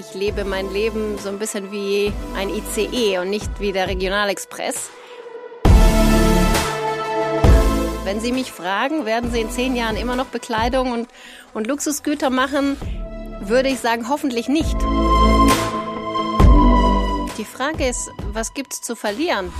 Ich lebe mein Leben so ein bisschen wie ein ICE und nicht wie der Regionalexpress. Wenn Sie mich fragen, werden Sie in zehn Jahren immer noch Bekleidung und, und Luxusgüter machen, würde ich sagen, hoffentlich nicht. Die Frage ist, was gibt's zu verlieren?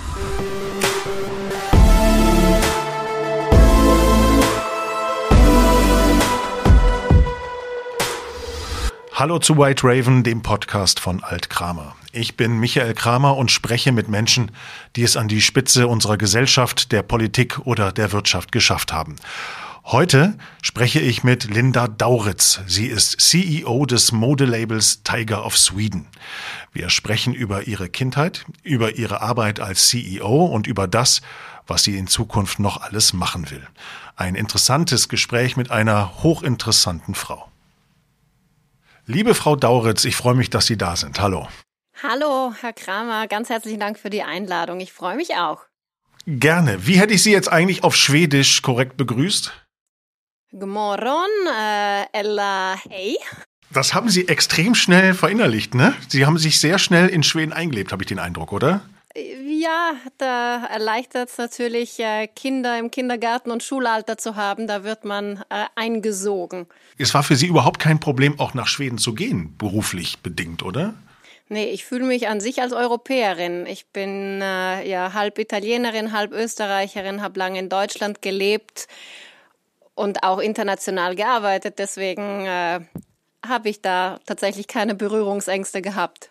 Hallo zu White Raven, dem Podcast von Alt Kramer. Ich bin Michael Kramer und spreche mit Menschen, die es an die Spitze unserer Gesellschaft, der Politik oder der Wirtschaft geschafft haben. Heute spreche ich mit Linda Dauritz. Sie ist CEO des Modelabels Tiger of Sweden. Wir sprechen über ihre Kindheit, über ihre Arbeit als CEO und über das, was sie in Zukunft noch alles machen will. Ein interessantes Gespräch mit einer hochinteressanten Frau. Liebe Frau Dauritz, ich freue mich, dass Sie da sind. Hallo. Hallo, Herr Kramer, ganz herzlichen Dank für die Einladung. Ich freue mich auch. Gerne. Wie hätte ich Sie jetzt eigentlich auf Schwedisch korrekt begrüßt? Gmorron, äh, Ella, hey. Das haben Sie extrem schnell verinnerlicht, ne? Sie haben sich sehr schnell in Schweden eingelebt, habe ich den Eindruck, oder? Ja, da erleichtert es natürlich, äh, Kinder im Kindergarten und Schulalter zu haben. Da wird man äh, eingesogen. Es war für Sie überhaupt kein Problem, auch nach Schweden zu gehen, beruflich bedingt, oder? Nee, ich fühle mich an sich als Europäerin. Ich bin äh, ja halb Italienerin, halb Österreicherin, habe lange in Deutschland gelebt und auch international gearbeitet. Deswegen äh, habe ich da tatsächlich keine Berührungsängste gehabt.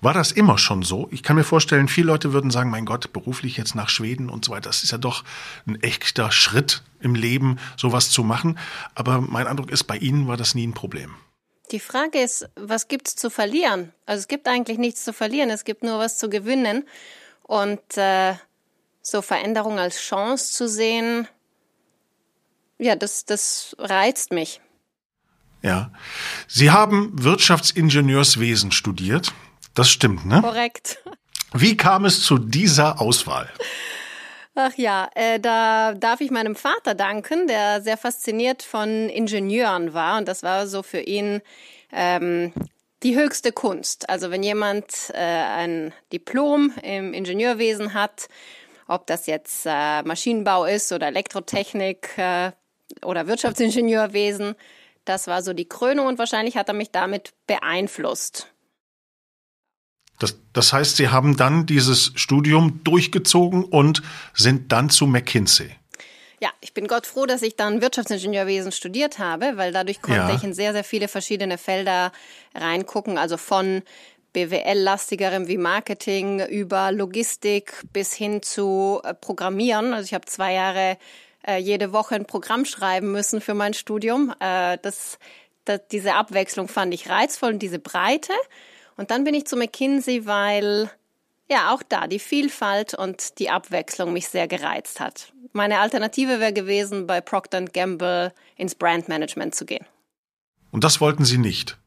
War das immer schon so? Ich kann mir vorstellen, viele Leute würden sagen, mein Gott, beruflich jetzt nach Schweden und so weiter, das ist ja doch ein echter Schritt im Leben, sowas zu machen. Aber mein Eindruck ist, bei Ihnen war das nie ein Problem. Die Frage ist, was gibt's zu verlieren? Also es gibt eigentlich nichts zu verlieren, es gibt nur was zu gewinnen. Und äh, so Veränderung als Chance zu sehen, ja, das, das reizt mich. Ja. Sie haben Wirtschaftsingenieurswesen studiert. Das stimmt, ne? Korrekt. Wie kam es zu dieser Auswahl? Ach ja, äh, da darf ich meinem Vater danken, der sehr fasziniert von Ingenieuren war. Und das war so für ihn ähm, die höchste Kunst. Also wenn jemand äh, ein Diplom im Ingenieurwesen hat, ob das jetzt äh, Maschinenbau ist oder Elektrotechnik äh, oder Wirtschaftsingenieurwesen, das war so die Krönung und wahrscheinlich hat er mich damit beeinflusst. Das, das heißt, Sie haben dann dieses Studium durchgezogen und sind dann zu McKinsey. Ja, ich bin Gott froh, dass ich dann Wirtschaftsingenieurwesen studiert habe, weil dadurch konnte ja. ich in sehr, sehr viele verschiedene Felder reingucken, also von BWL-lastigerem wie Marketing über Logistik bis hin zu äh, Programmieren. Also ich habe zwei Jahre äh, jede Woche ein Programm schreiben müssen für mein Studium. Äh, das, das, diese Abwechslung fand ich reizvoll und diese Breite. Und dann bin ich zu McKinsey, weil ja auch da die Vielfalt und die Abwechslung mich sehr gereizt hat. Meine Alternative wäre gewesen, bei Procter Gamble ins Brandmanagement zu gehen. Und das wollten Sie nicht?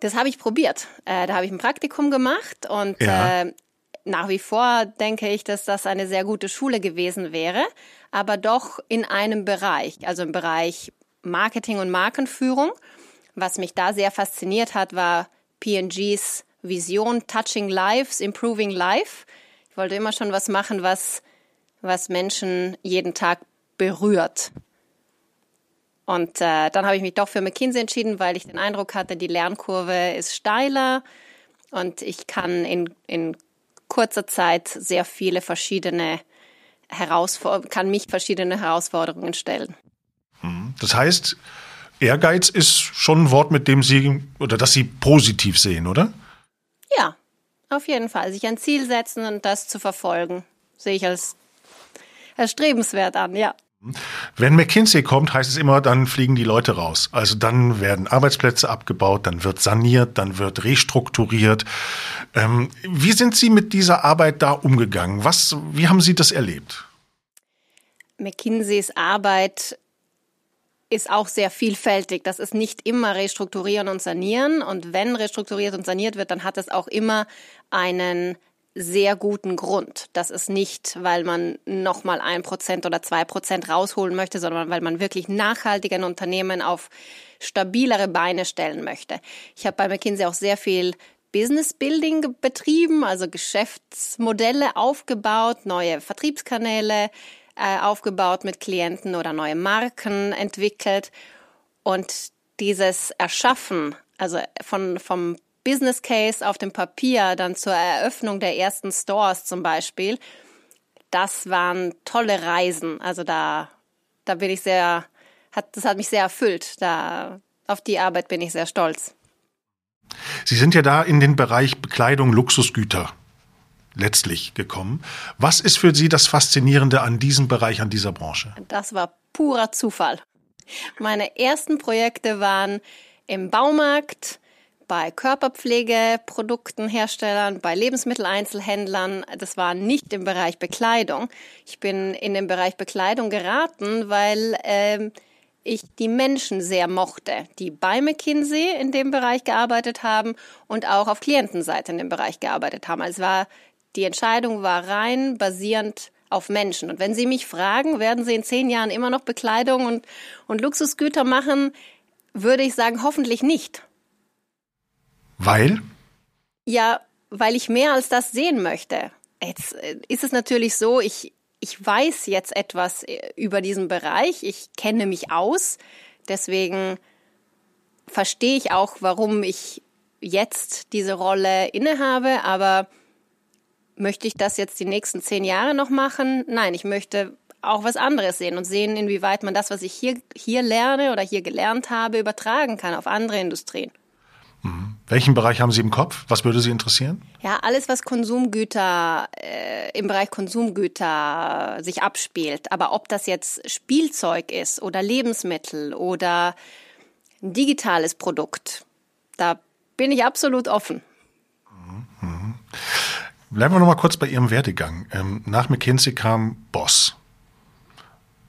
Das habe ich probiert. Äh, da habe ich ein Praktikum gemacht und ja. äh, nach wie vor denke ich, dass das eine sehr gute Schule gewesen wäre, aber doch in einem Bereich, also im Bereich Marketing und Markenführung. Was mich da sehr fasziniert hat, war PNGs Vision Touching Lives, Improving Life. Ich wollte immer schon was machen, was, was Menschen jeden Tag berührt. Und äh, dann habe ich mich doch für McKinsey entschieden, weil ich den Eindruck hatte, die Lernkurve ist steiler und ich kann in, in kurzer Zeit sehr viele verschiedene Herausforderungen, kann mich verschiedene Herausforderungen stellen. Mhm. Das heißt, Ehrgeiz ist schon ein Wort, mit dem Sie oder das Sie positiv sehen, oder? Ja, auf jeden Fall. Sich ein Ziel setzen und das zu verfolgen, sehe ich als erstrebenswert an, ja. Wenn McKinsey kommt, heißt es immer, dann fliegen die Leute raus. Also dann werden Arbeitsplätze abgebaut, dann wird saniert, dann wird restrukturiert. Ähm, wie sind Sie mit dieser Arbeit da umgegangen? Was, wie haben Sie das erlebt? McKinseys Arbeit ist auch sehr vielfältig. Das ist nicht immer restrukturieren und sanieren. Und wenn restrukturiert und saniert wird, dann hat es auch immer einen sehr guten Grund. Das ist nicht, weil man nochmal ein Prozent oder zwei Prozent rausholen möchte, sondern weil man wirklich nachhaltig ein Unternehmen auf stabilere Beine stellen möchte. Ich habe bei McKinsey auch sehr viel Business Building betrieben, also Geschäftsmodelle aufgebaut, neue Vertriebskanäle äh, aufgebaut mit Klienten oder neue Marken entwickelt. Und dieses Erschaffen, also von, vom Business Case auf dem Papier dann zur Eröffnung der ersten Stores zum Beispiel, das waren tolle Reisen. Also da, da bin ich sehr, hat, das hat mich sehr erfüllt. Da, auf die Arbeit bin ich sehr stolz. Sie sind ja da in den Bereich Bekleidung, Luxusgüter letztlich gekommen. Was ist für Sie das Faszinierende an diesem Bereich, an dieser Branche? Das war purer Zufall. Meine ersten Projekte waren im Baumarkt, bei Körperpflegeproduktenherstellern, bei Lebensmitteleinzelhändlern. Das war nicht im Bereich Bekleidung. Ich bin in den Bereich Bekleidung geraten, weil äh, ich die Menschen sehr mochte, die bei McKinsey in dem Bereich gearbeitet haben und auch auf Klientenseite in dem Bereich gearbeitet haben. Also war, die Entscheidung war rein basierend auf Menschen. Und wenn Sie mich fragen, werden Sie in zehn Jahren immer noch Bekleidung und, und Luxusgüter machen, würde ich sagen, hoffentlich nicht. Weil? Ja, weil ich mehr als das sehen möchte. Jetzt äh, ist es natürlich so, ich, ich weiß jetzt etwas äh, über diesen Bereich, ich kenne mich aus, deswegen verstehe ich auch, warum ich jetzt diese Rolle innehabe, aber möchte ich das jetzt die nächsten zehn Jahre noch machen? Nein, ich möchte auch was anderes sehen und sehen, inwieweit man das, was ich hier, hier lerne oder hier gelernt habe, übertragen kann auf andere Industrien. Mhm. Welchen Bereich haben Sie im Kopf? Was würde Sie interessieren? Ja, alles, was Konsumgüter äh, im Bereich Konsumgüter sich abspielt. Aber ob das jetzt Spielzeug ist oder Lebensmittel oder ein digitales Produkt, da bin ich absolut offen. Mhm. Bleiben wir noch mal kurz bei Ihrem Werdegang. Ähm, nach McKinsey kam Boss.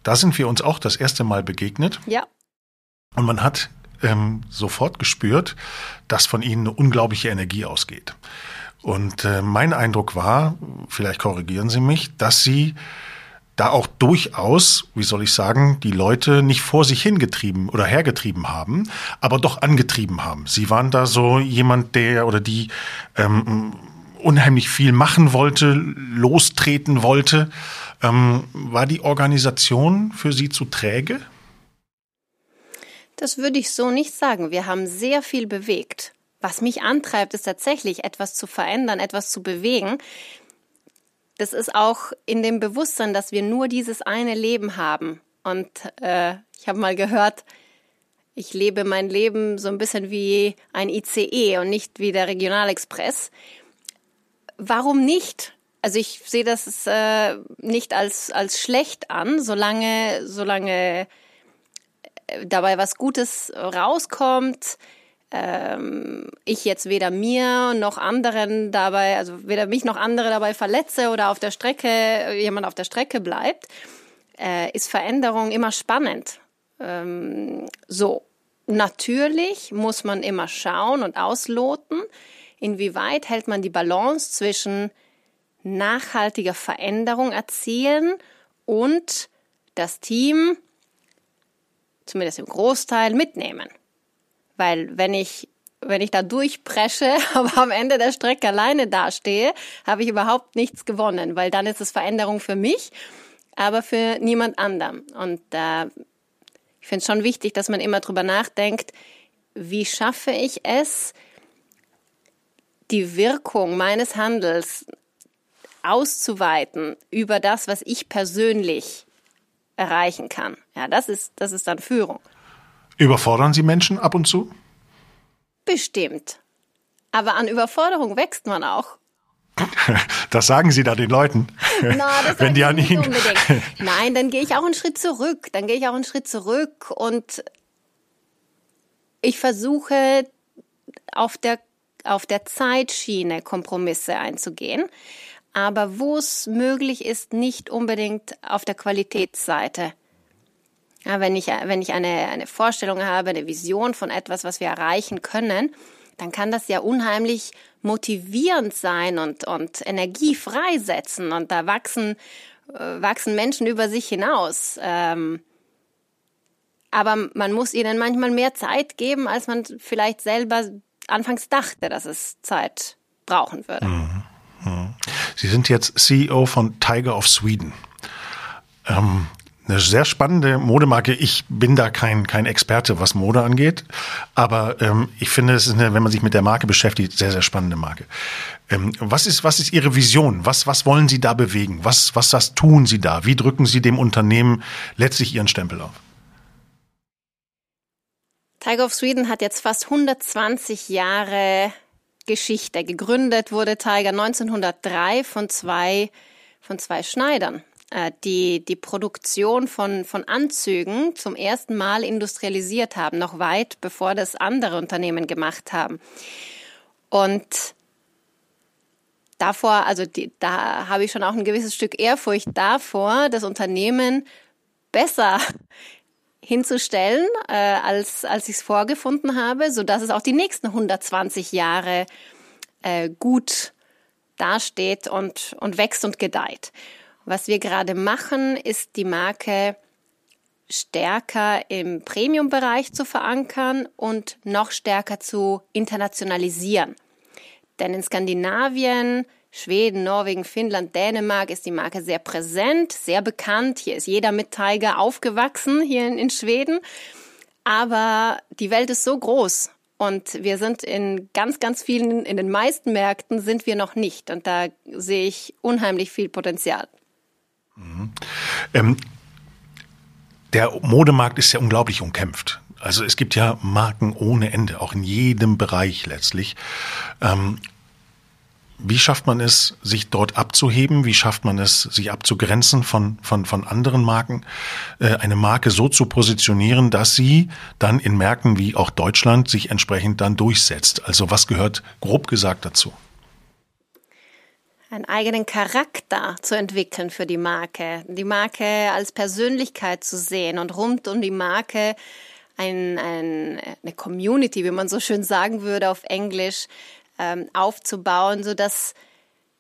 Da sind wir uns auch das erste Mal begegnet. Ja. Und man hat ähm, sofort gespürt, dass von ihnen eine unglaubliche Energie ausgeht. Und äh, mein Eindruck war, vielleicht korrigieren Sie mich, dass Sie da auch durchaus, wie soll ich sagen, die Leute nicht vor sich hingetrieben oder hergetrieben haben, aber doch angetrieben haben. Sie waren da so jemand, der oder die ähm, unheimlich viel machen wollte, lostreten wollte. Ähm, war die Organisation für Sie zu träge? Das würde ich so nicht sagen. Wir haben sehr viel bewegt. Was mich antreibt, ist tatsächlich etwas zu verändern, etwas zu bewegen. Das ist auch in dem Bewusstsein, dass wir nur dieses eine Leben haben. Und äh, ich habe mal gehört, ich lebe mein Leben so ein bisschen wie ein ICE und nicht wie der Regionalexpress. Warum nicht? Also ich sehe das äh, nicht als, als schlecht an, solange, solange dabei was Gutes rauskommt, ähm, ich jetzt weder mir noch anderen dabei, also weder mich noch andere dabei verletze oder auf der Strecke, jemand auf der Strecke bleibt, äh, ist Veränderung immer spannend. Ähm, so. Natürlich muss man immer schauen und ausloten, inwieweit hält man die Balance zwischen nachhaltiger Veränderung erzielen und das Team zumindest im Großteil, mitnehmen. Weil wenn ich wenn ich da durchpresche, aber am Ende der Strecke alleine dastehe, habe ich überhaupt nichts gewonnen, weil dann ist es Veränderung für mich, aber für niemand anderen. Und äh, ich finde es schon wichtig, dass man immer drüber nachdenkt, wie schaffe ich es, die Wirkung meines Handels auszuweiten über das, was ich persönlich erreichen kann. Ja, das ist, das ist dann Führung. Überfordern Sie Menschen ab und zu? Bestimmt. Aber an Überforderung wächst man auch. Das sagen Sie da den Leuten. Na, das Wenn die an Ihnen. Unbedingt. Nein, dann gehe ich auch einen Schritt zurück. Dann gehe ich auch einen Schritt zurück und ich versuche auf der, auf der Zeitschiene Kompromisse einzugehen aber wo es möglich ist, nicht unbedingt auf der Qualitätsseite. Ja, wenn ich, wenn ich eine, eine Vorstellung habe, eine Vision von etwas, was wir erreichen können, dann kann das ja unheimlich motivierend sein und, und Energie freisetzen und da wachsen, äh, wachsen Menschen über sich hinaus. Ähm, Aber man muss ihnen manchmal mehr Zeit geben, als man vielleicht selber anfangs dachte, dass es Zeit brauchen würde. Mhm. Mhm. Sie sind jetzt CEO von Tiger of Sweden. Ähm, eine sehr spannende Modemarke. Ich bin da kein, kein Experte, was Mode angeht, aber ähm, ich finde, es ist eine, wenn man sich mit der Marke beschäftigt, sehr, sehr spannende Marke. Ähm, was, ist, was ist Ihre Vision? Was, was wollen Sie da bewegen? Was, was das tun Sie da? Wie drücken Sie dem Unternehmen letztlich Ihren Stempel auf? Tiger of Sweden hat jetzt fast 120 Jahre Geschichte. Gegründet wurde Tiger 1903 von zwei, von zwei Schneidern. Äh, die die Produktion von, von Anzügen zum ersten Mal industrialisiert haben, noch weit bevor das andere Unternehmen gemacht haben. Und davor, also die, da habe ich schon auch ein gewisses Stück Ehrfurcht davor, das Unternehmen besser hinzustellen, äh, als, als ich es vorgefunden habe, so dass es auch die nächsten 120 Jahre äh, gut dasteht und, und wächst und gedeiht. Was wir gerade machen, ist die Marke stärker im Premium-Bereich zu verankern und noch stärker zu internationalisieren. Denn in Skandinavien, Schweden, Norwegen, Finnland, Dänemark ist die Marke sehr präsent, sehr bekannt. Hier ist jeder mit Tiger aufgewachsen, hier in, in Schweden. Aber die Welt ist so groß und wir sind in ganz, ganz vielen, in den meisten Märkten sind wir noch nicht. Und da sehe ich unheimlich viel Potenzial. Mhm. Ähm, der Modemarkt ist ja unglaublich umkämpft. Also es gibt ja Marken ohne Ende, auch in jedem Bereich letztlich. Ähm, wie schafft man es, sich dort abzuheben? Wie schafft man es, sich abzugrenzen von, von, von anderen Marken? Äh, eine Marke so zu positionieren, dass sie dann in Märkten wie auch Deutschland sich entsprechend dann durchsetzt. Also was gehört grob gesagt dazu? einen eigenen Charakter zu entwickeln für die Marke, die Marke als Persönlichkeit zu sehen und rund um die Marke ein, ein, eine Community, wie man so schön sagen würde auf Englisch, ähm, aufzubauen, so dass,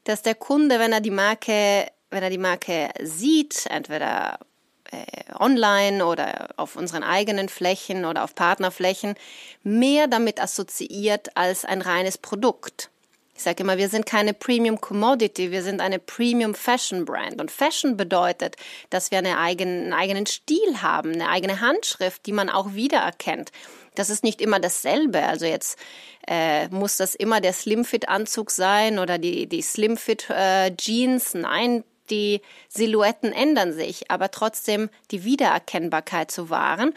der Kunde, wenn er die Marke, wenn er die Marke sieht, entweder äh, online oder auf unseren eigenen Flächen oder auf Partnerflächen, mehr damit assoziiert als ein reines Produkt. Ich sage immer, wir sind keine Premium Commodity, wir sind eine Premium Fashion Brand. Und Fashion bedeutet, dass wir eine eigenen, einen eigenen Stil haben, eine eigene Handschrift, die man auch wiedererkennt. Das ist nicht immer dasselbe. Also jetzt äh, muss das immer der Slimfit-Anzug sein oder die, die Slimfit-Jeans. Äh, Nein, die Silhouetten ändern sich, aber trotzdem die Wiedererkennbarkeit zu wahren.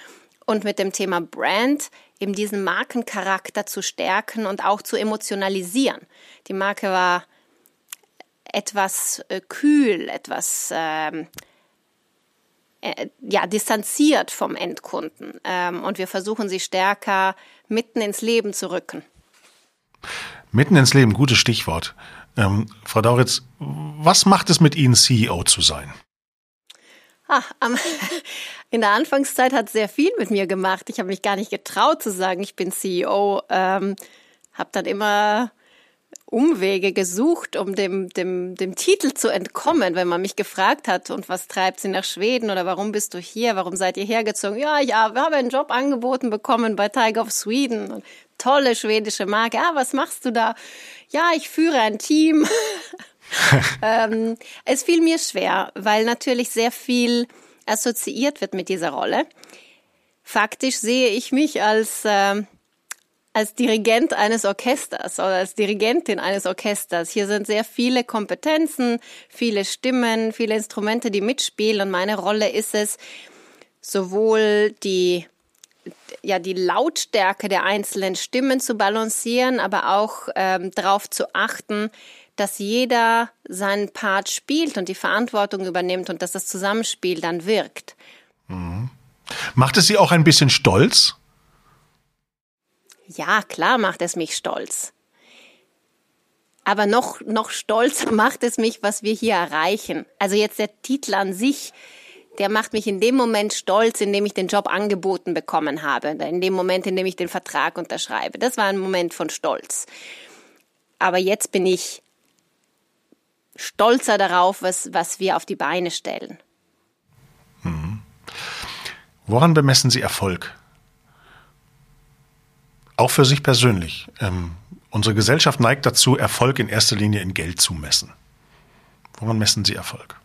Und mit dem Thema Brand eben diesen Markencharakter zu stärken und auch zu emotionalisieren. Die Marke war etwas äh, kühl, etwas ähm, äh, ja distanziert vom Endkunden ähm, und wir versuchen sie stärker mitten ins Leben zu rücken. Mitten ins Leben, gutes Stichwort. Ähm, Frau Dauritz, was macht es mit Ihnen, CEO zu sein? Ah, in der Anfangszeit hat sehr viel mit mir gemacht. Ich habe mich gar nicht getraut zu sagen, ich bin CEO. Ähm, habe dann immer Umwege gesucht, um dem, dem, dem Titel zu entkommen, wenn man mich gefragt hat, und was treibt sie nach Schweden oder warum bist du hier, warum seid ihr hergezogen? Ja, ich habe einen Job angeboten bekommen bei Tiger of Sweden. Tolle schwedische Marke. Ah, was machst du da? Ja, ich führe ein Team. ähm, es fiel mir schwer, weil natürlich sehr viel assoziiert wird mit dieser Rolle. Faktisch sehe ich mich als, äh, als Dirigent eines Orchesters oder als Dirigentin eines Orchesters. Hier sind sehr viele Kompetenzen, viele Stimmen, viele Instrumente, die mitspielen und meine Rolle ist es, sowohl die ja die Lautstärke der einzelnen Stimmen zu balancieren, aber auch ähm, darauf zu achten, dass jeder seinen Part spielt und die Verantwortung übernimmt und dass das Zusammenspiel dann wirkt. Mhm. Macht es Sie auch ein bisschen stolz? Ja, klar macht es mich stolz. Aber noch, noch stolzer macht es mich, was wir hier erreichen. Also jetzt der Titel an sich, der macht mich in dem Moment stolz, in dem ich den Job angeboten bekommen habe, in dem Moment, in dem ich den Vertrag unterschreibe. Das war ein Moment von Stolz. Aber jetzt bin ich stolzer darauf, was, was wir auf die Beine stellen. Mhm. Woran bemessen Sie Erfolg? Auch für sich persönlich. Ähm, unsere Gesellschaft neigt dazu, Erfolg in erster Linie in Geld zu messen. Woran messen Sie Erfolg?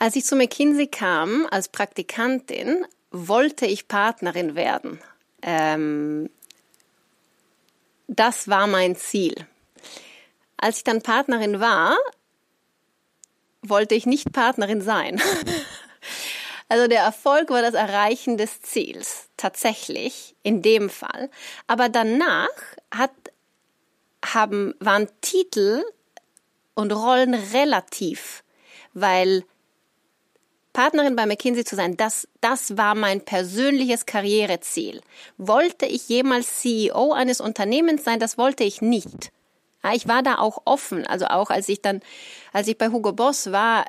Als ich zu McKinsey kam als Praktikantin, wollte ich Partnerin werden. Ähm, das war mein Ziel. Als ich dann Partnerin war, wollte ich nicht Partnerin sein. Also der Erfolg war das Erreichen des Ziels, tatsächlich, in dem Fall. Aber danach hat, haben, waren Titel und Rollen relativ, weil Partnerin bei McKinsey zu sein, das, das war mein persönliches Karriereziel. Wollte ich jemals CEO eines Unternehmens sein? Das wollte ich nicht. Ich war da auch offen. Also auch als ich dann, als ich bei Hugo Boss war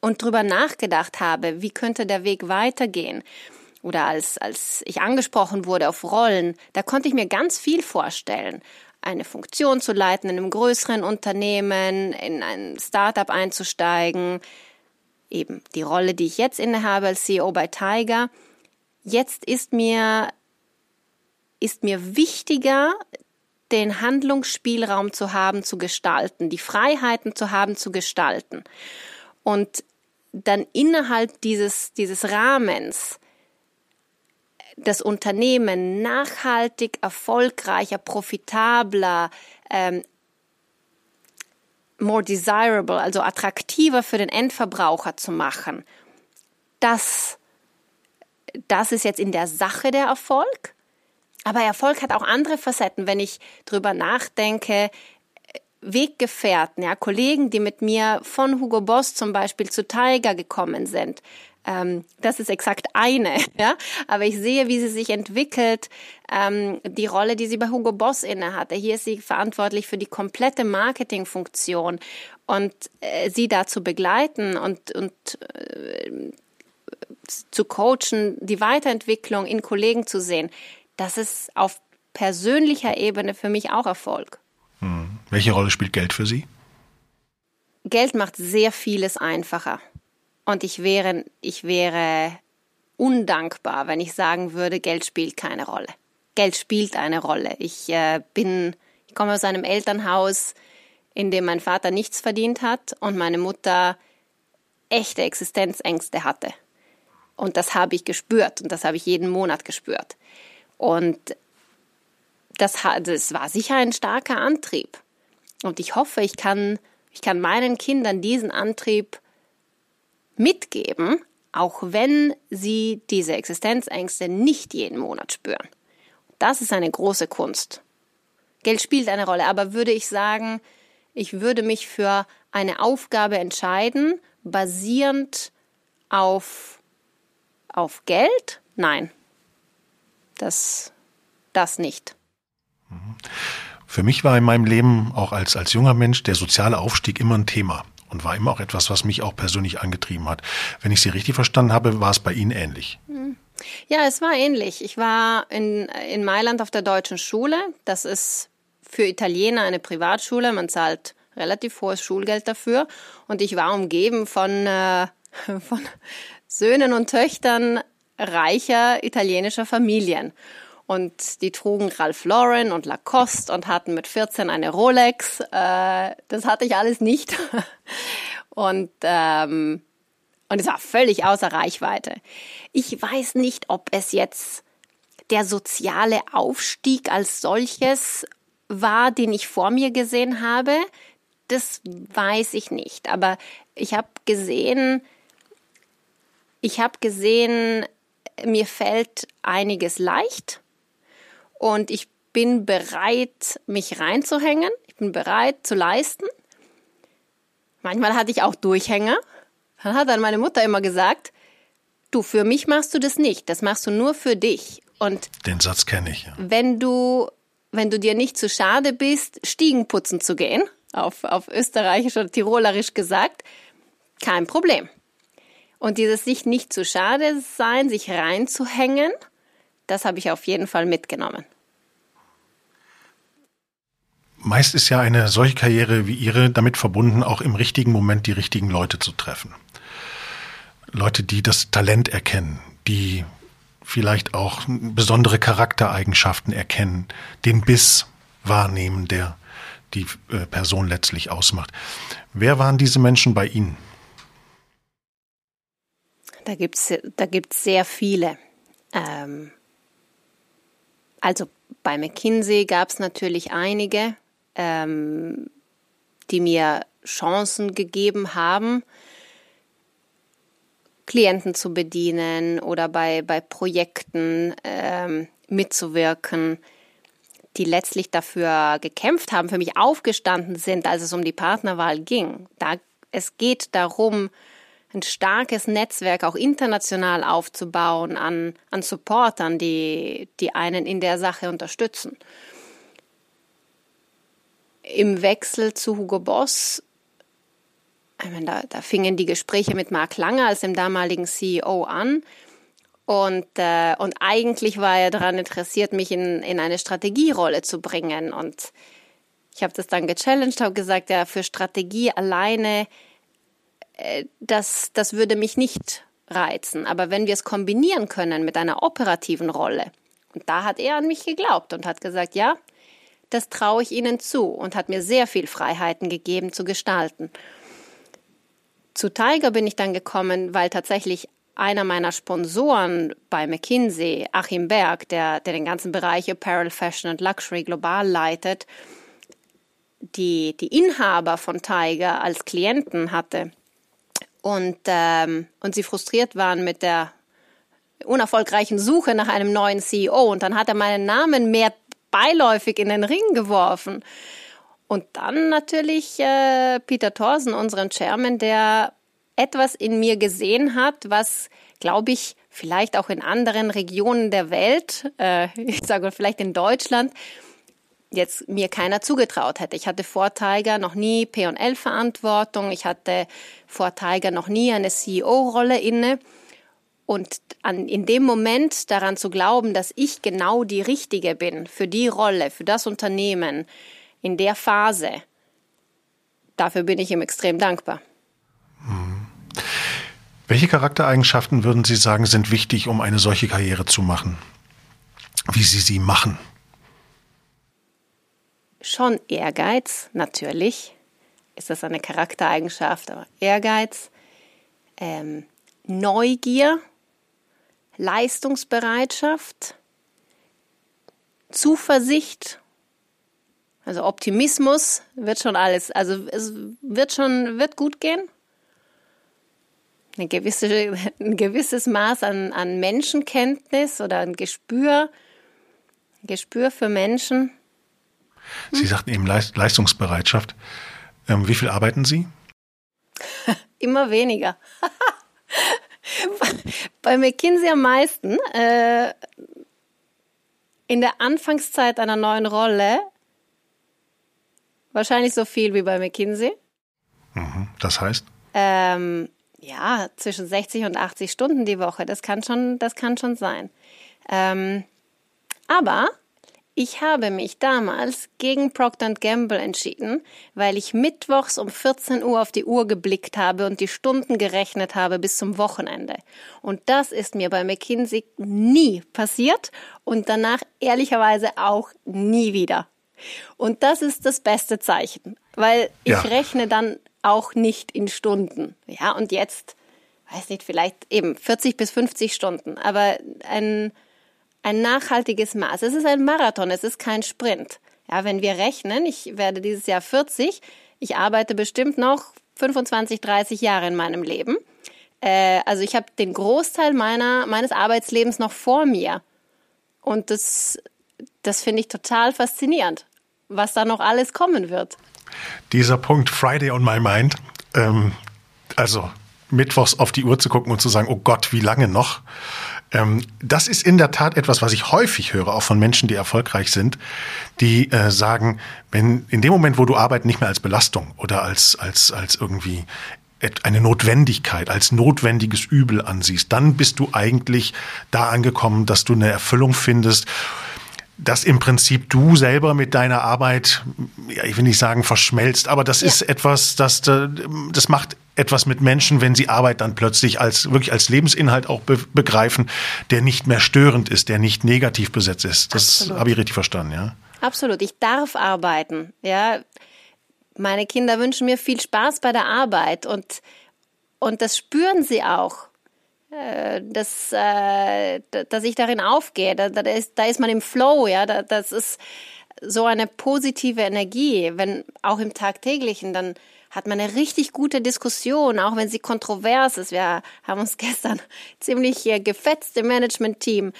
und drüber nachgedacht habe, wie könnte der Weg weitergehen? Oder als, als ich angesprochen wurde auf Rollen, da konnte ich mir ganz viel vorstellen eine Funktion zu leiten in einem größeren Unternehmen, in ein Startup einzusteigen, eben die Rolle, die ich jetzt innehabe als CEO bei Tiger. Jetzt ist mir, ist mir wichtiger, den Handlungsspielraum zu haben, zu gestalten, die Freiheiten zu haben, zu gestalten. Und dann innerhalb dieses, dieses Rahmens das Unternehmen nachhaltig, erfolgreicher, profitabler, ähm, more desirable, also attraktiver für den Endverbraucher zu machen, das, das ist jetzt in der Sache der Erfolg. Aber Erfolg hat auch andere Facetten, wenn ich drüber nachdenke. Weggefährten, ja, Kollegen, die mit mir von Hugo Boss zum Beispiel zu Tiger gekommen sind, ähm, das ist exakt eine, ja. Aber ich sehe, wie sie sich entwickelt, ähm, die Rolle, die sie bei Hugo Boss innehatte. Hier ist sie verantwortlich für die komplette Marketingfunktion und äh, sie da zu begleiten und, und äh, zu coachen, die Weiterentwicklung in Kollegen zu sehen. Das ist auf persönlicher Ebene für mich auch Erfolg. Hm. Welche Rolle spielt Geld für Sie? Geld macht sehr vieles einfacher. Und ich wäre, ich wäre undankbar, wenn ich sagen würde, Geld spielt keine Rolle. Geld spielt eine Rolle. Ich äh, bin, ich komme aus einem Elternhaus, in dem mein Vater nichts verdient hat und meine Mutter echte Existenzängste hatte. Und das habe ich gespürt und das habe ich jeden Monat gespürt. Und das, das war sicher ein starker Antrieb. Und ich hoffe, ich kann, ich kann meinen Kindern diesen Antrieb mitgeben, auch wenn sie diese Existenzängste nicht jeden Monat spüren. Das ist eine große Kunst. Geld spielt eine Rolle, aber würde ich sagen, ich würde mich für eine Aufgabe entscheiden, basierend auf, auf Geld? Nein. Das, das nicht. Für mich war in meinem Leben auch als, als junger Mensch der soziale Aufstieg immer ein Thema und war immer auch etwas, was mich auch persönlich angetrieben hat. Wenn ich Sie richtig verstanden habe, war es bei Ihnen ähnlich. Hm. Ja, es war ähnlich. Ich war in, in Mailand auf der deutschen Schule. Das ist für Italiener eine Privatschule. Man zahlt relativ hohes Schulgeld dafür. Und ich war umgeben von, äh, von Söhnen und Töchtern reicher italienischer Familien. Und die trugen Ralph Lauren und Lacoste und hatten mit 14 eine Rolex. Äh, das hatte ich alles nicht. und, ähm, und es war völlig außer Reichweite. Ich weiß nicht, ob es jetzt der soziale Aufstieg als solches war, den ich vor mir gesehen habe. Das weiß ich nicht. Aber ich habe gesehen, ich habe gesehen, mir fällt einiges leicht und ich bin bereit, mich reinzuhängen. Ich bin bereit zu leisten. Manchmal hatte ich auch Durchhänger. Dann hat dann meine Mutter immer gesagt, du, für mich machst du das nicht. Das machst du nur für dich. Und den Satz kenne ich. Ja. Wenn du, wenn du dir nicht zu schade bist, Stiegen putzen zu gehen, auf, auf österreichisch oder tirolerisch gesagt, kein Problem. Und dieses sich nicht zu schade sein, sich reinzuhängen, das habe ich auf jeden Fall mitgenommen. Meist ist ja eine solche Karriere wie Ihre damit verbunden, auch im richtigen Moment die richtigen Leute zu treffen. Leute, die das Talent erkennen, die vielleicht auch besondere Charaktereigenschaften erkennen, den Biss wahrnehmen, der die äh, Person letztlich ausmacht. Wer waren diese Menschen bei Ihnen? Da gibt es da gibt's sehr viele. Ähm, also bei McKinsey gab es natürlich einige, ähm, die mir Chancen gegeben haben, Klienten zu bedienen oder bei, bei Projekten ähm, mitzuwirken, die letztlich dafür gekämpft haben, für mich aufgestanden sind, als es um die Partnerwahl ging. Da, es geht darum, ein starkes Netzwerk auch international aufzubauen an, an Supportern, die, die einen in der Sache unterstützen. Im Wechsel zu Hugo Boss, ich meine, da, da fingen die Gespräche mit Mark Langer als dem damaligen CEO an. Und, äh, und eigentlich war er daran interessiert, mich in, in eine Strategierolle zu bringen. Und ich habe das dann gechallenged, habe gesagt, ja, für Strategie alleine das, das würde mich nicht reizen. Aber wenn wir es kombinieren können mit einer operativen Rolle, und da hat er an mich geglaubt und hat gesagt, ja, das traue ich Ihnen zu und hat mir sehr viel Freiheiten gegeben zu gestalten. Zu Tiger bin ich dann gekommen, weil tatsächlich einer meiner Sponsoren bei McKinsey, Achim Berg, der, der den ganzen Bereich Apparel, Fashion und Luxury global leitet, die, die Inhaber von Tiger als Klienten hatte und, ähm, und sie frustriert waren mit der unerfolgreichen Suche nach einem neuen CEO. Und dann hat er meinen Namen mehr beiläufig in den Ring geworfen. Und dann natürlich äh, Peter Thorsen, unseren Chairman, der etwas in mir gesehen hat, was, glaube ich, vielleicht auch in anderen Regionen der Welt, äh, ich sage vielleicht in Deutschland, jetzt mir keiner zugetraut hätte. Ich hatte vor Tiger noch nie P&L-Verantwortung, ich hatte vor Tiger noch nie eine CEO-Rolle inne. Und an, in dem Moment daran zu glauben, dass ich genau die Richtige bin für die Rolle, für das Unternehmen, in der Phase, dafür bin ich ihm extrem dankbar. Hm. Welche Charaktereigenschaften würden Sie sagen, sind wichtig, um eine solche Karriere zu machen? Wie Sie sie machen? Schon Ehrgeiz, natürlich ist das eine Charaktereigenschaft, aber Ehrgeiz, ähm, Neugier, Leistungsbereitschaft, Zuversicht, also Optimismus wird schon alles, also es wird schon, wird gut gehen. Eine gewisse, ein gewisses Maß an, an Menschenkenntnis oder ein Gespür, Gespür für Menschen. Sie sagten eben Leistungsbereitschaft. Ähm, wie viel arbeiten Sie? Immer weniger. Bei McKinsey am meisten. Äh, in der Anfangszeit einer neuen Rolle wahrscheinlich so viel wie bei McKinsey. Mhm, das heißt? Ähm, ja, zwischen 60 und 80 Stunden die Woche. Das kann schon, das kann schon sein. Ähm, aber ich habe mich damals gegen Procter Gamble entschieden, weil ich mittwochs um 14 Uhr auf die Uhr geblickt habe und die Stunden gerechnet habe bis zum Wochenende. Und das ist mir bei McKinsey nie passiert und danach ehrlicherweise auch nie wieder. Und das ist das beste Zeichen, weil ich ja. rechne dann auch nicht in Stunden. Ja, und jetzt, weiß nicht, vielleicht eben 40 bis 50 Stunden, aber ein ein nachhaltiges Maß. Es ist ein Marathon, es ist kein Sprint. Ja, wenn wir rechnen, ich werde dieses Jahr 40, ich arbeite bestimmt noch 25, 30 Jahre in meinem Leben. Äh, also ich habe den Großteil meiner, meines Arbeitslebens noch vor mir. Und das, das finde ich total faszinierend, was da noch alles kommen wird. Dieser Punkt Friday on my mind, ähm, also mittwochs auf die Uhr zu gucken und zu sagen, oh Gott, wie lange noch? Ähm, das ist in der Tat etwas, was ich häufig höre, auch von Menschen, die erfolgreich sind, die äh, sagen, wenn in dem Moment, wo du Arbeit nicht mehr als Belastung oder als, als, als irgendwie eine Notwendigkeit, als notwendiges Übel ansiehst, dann bist du eigentlich da angekommen, dass du eine Erfüllung findest. Dass im Prinzip du selber mit deiner Arbeit, ja, ich will nicht sagen verschmelzt, aber das ja. ist etwas, das, das macht etwas mit Menschen, wenn sie Arbeit dann plötzlich als wirklich als Lebensinhalt auch be begreifen, der nicht mehr störend ist, der nicht negativ besetzt ist. Das habe ich richtig verstanden, ja. Absolut. Ich darf arbeiten, ja. Meine Kinder wünschen mir viel Spaß bei der Arbeit und und das spüren sie auch. Äh, dass, äh, dass ich darin aufgehe. Da, da, ist, da ist man im Flow, ja. Da, das ist so eine positive Energie, wenn auch im tagtäglichen, dann hat man eine richtig gute Diskussion, auch wenn sie kontrovers ist. Wir haben uns gestern ziemlich gefetzt im Management-Team.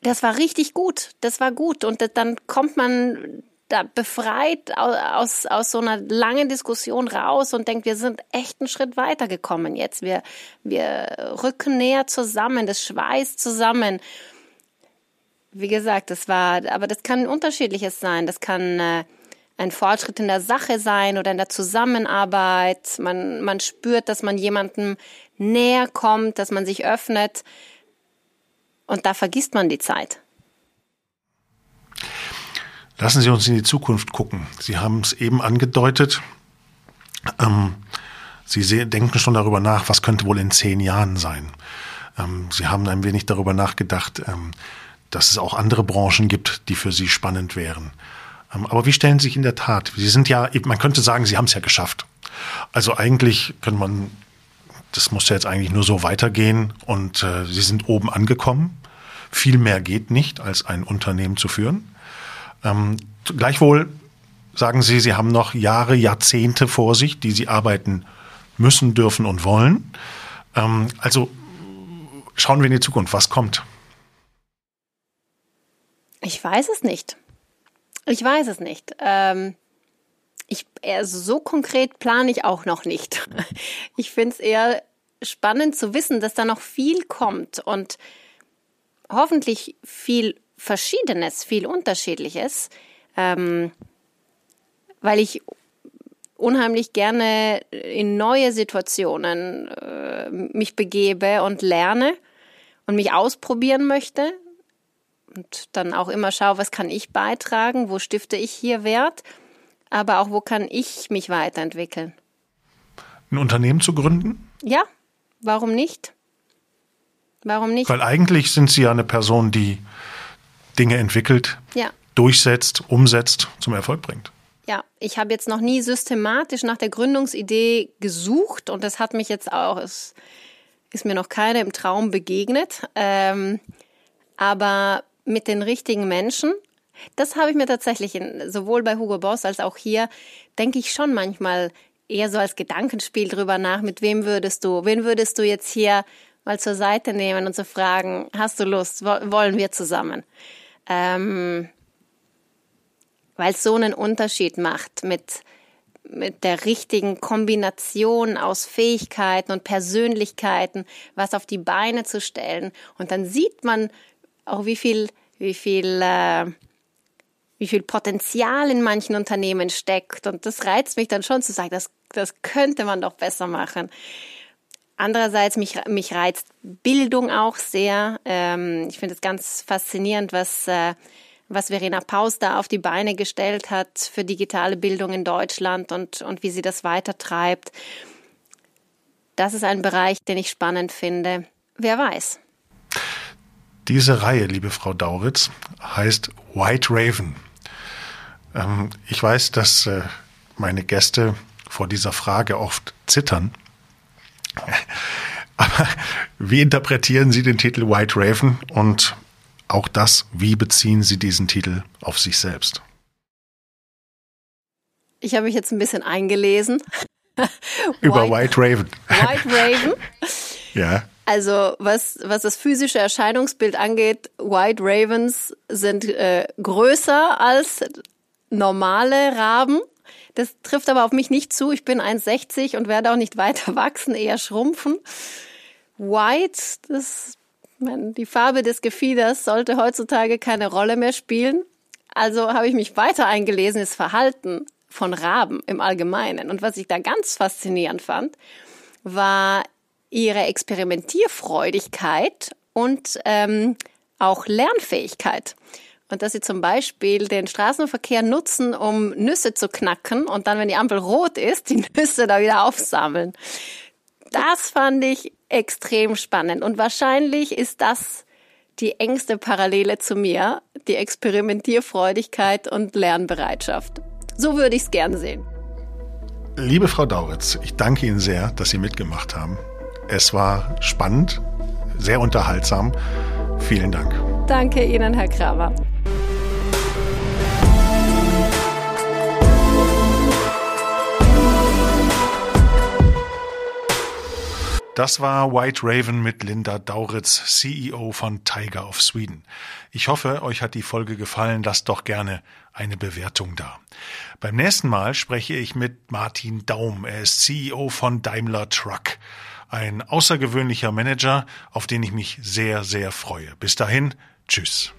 Das war richtig gut. Das war gut. Und dann kommt man da befreit aus, aus so einer langen Diskussion raus und denkt, wir sind echt einen Schritt weitergekommen jetzt. Wir, wir rücken näher zusammen, das schweißt zusammen. Wie gesagt, das war, aber das kann unterschiedliches sein. Das kann äh, ein Fortschritt in der Sache sein oder in der Zusammenarbeit. Man, man spürt, dass man jemandem näher kommt, dass man sich öffnet. Und da vergisst man die Zeit. Lassen Sie uns in die Zukunft gucken. Sie haben es eben angedeutet. Ähm, Sie denken schon darüber nach, was könnte wohl in zehn Jahren sein. Ähm, Sie haben ein wenig darüber nachgedacht, ähm, dass es auch andere Branchen gibt, die für Sie spannend wären. Ähm, aber wie stellen Sie sich in der Tat? Sie sind ja, man könnte sagen, Sie haben es ja geschafft. Also eigentlich könnte man, das muss ja jetzt eigentlich nur so weitergehen und äh, Sie sind oben angekommen. Viel mehr geht nicht, als ein Unternehmen zu führen. Ähm, gleichwohl sagen Sie, Sie haben noch Jahre, Jahrzehnte vor sich, die Sie arbeiten müssen, dürfen und wollen. Ähm, also schauen wir in die Zukunft. Was kommt? Ich weiß es nicht. Ich weiß es nicht. Ähm, ich, also so konkret plane ich auch noch nicht. Ich finde es eher spannend zu wissen, dass da noch viel kommt und hoffentlich viel Verschiedenes, viel Unterschiedliches, ähm, weil ich unheimlich gerne in neue Situationen äh, mich begebe und lerne und mich ausprobieren möchte und dann auch immer schaue, was kann ich beitragen, wo stifte ich hier Wert, aber auch wo kann ich mich weiterentwickeln. Ein Unternehmen zu gründen? Ja, warum nicht? Warum nicht? Weil eigentlich sind Sie ja eine Person, die Dinge entwickelt, ja. durchsetzt, umsetzt, zum Erfolg bringt. Ja, ich habe jetzt noch nie systematisch nach der Gründungsidee gesucht und das hat mich jetzt auch, es ist mir noch keine im Traum begegnet. Ähm, aber mit den richtigen Menschen, das habe ich mir tatsächlich in, sowohl bei Hugo Boss als auch hier, denke ich schon manchmal eher so als Gedankenspiel drüber nach, mit wem würdest du, wen würdest du jetzt hier mal zur Seite nehmen und zu fragen, hast du Lust, wollen wir zusammen? Ähm, weil es so einen Unterschied macht mit, mit der richtigen Kombination aus Fähigkeiten und Persönlichkeiten, was auf die Beine zu stellen. Und dann sieht man auch, wie viel, wie viel, äh, wie viel Potenzial in manchen Unternehmen steckt. Und das reizt mich dann schon zu sagen, das, das könnte man doch besser machen. Andererseits mich, mich reizt Bildung auch sehr. Ähm, ich finde es ganz faszinierend, was, äh, was Verena Paus da auf die Beine gestellt hat für digitale Bildung in Deutschland und, und wie sie das weitertreibt. Das ist ein Bereich, den ich spannend finde. Wer weiß. Diese Reihe, liebe Frau Dauritz, heißt White Raven. Ähm, ich weiß, dass äh, meine Gäste vor dieser Frage oft zittern aber wie interpretieren Sie den Titel White Raven und auch das, wie beziehen Sie diesen Titel auf sich selbst? Ich habe mich jetzt ein bisschen eingelesen. Über White, White Raven. White Raven. ja. Also was, was das physische Erscheinungsbild angeht, White Ravens sind äh, größer als normale Raben. Das trifft aber auf mich nicht zu. Ich bin 1,60 und werde auch nicht weiter wachsen, eher schrumpfen. White, das, die Farbe des Gefieders sollte heutzutage keine Rolle mehr spielen. Also habe ich mich weiter eingelesen, das Verhalten von Raben im Allgemeinen. Und was ich da ganz faszinierend fand, war ihre Experimentierfreudigkeit und ähm, auch Lernfähigkeit. Und dass sie zum Beispiel den Straßenverkehr nutzen, um Nüsse zu knacken und dann, wenn die Ampel rot ist, die Nüsse da wieder aufsammeln. Das fand ich extrem spannend. Und wahrscheinlich ist das die engste Parallele zu mir, die Experimentierfreudigkeit und Lernbereitschaft. So würde ich es gern sehen. Liebe Frau Dauritz, ich danke Ihnen sehr, dass Sie mitgemacht haben. Es war spannend, sehr unterhaltsam. Vielen Dank. Danke Ihnen, Herr Kramer. Das war White Raven mit Linda Dauritz, CEO von Tiger of Sweden. Ich hoffe, euch hat die Folge gefallen. Lasst doch gerne eine Bewertung da. Beim nächsten Mal spreche ich mit Martin Daum. Er ist CEO von Daimler Truck. Ein außergewöhnlicher Manager, auf den ich mich sehr, sehr freue. Bis dahin, tschüss.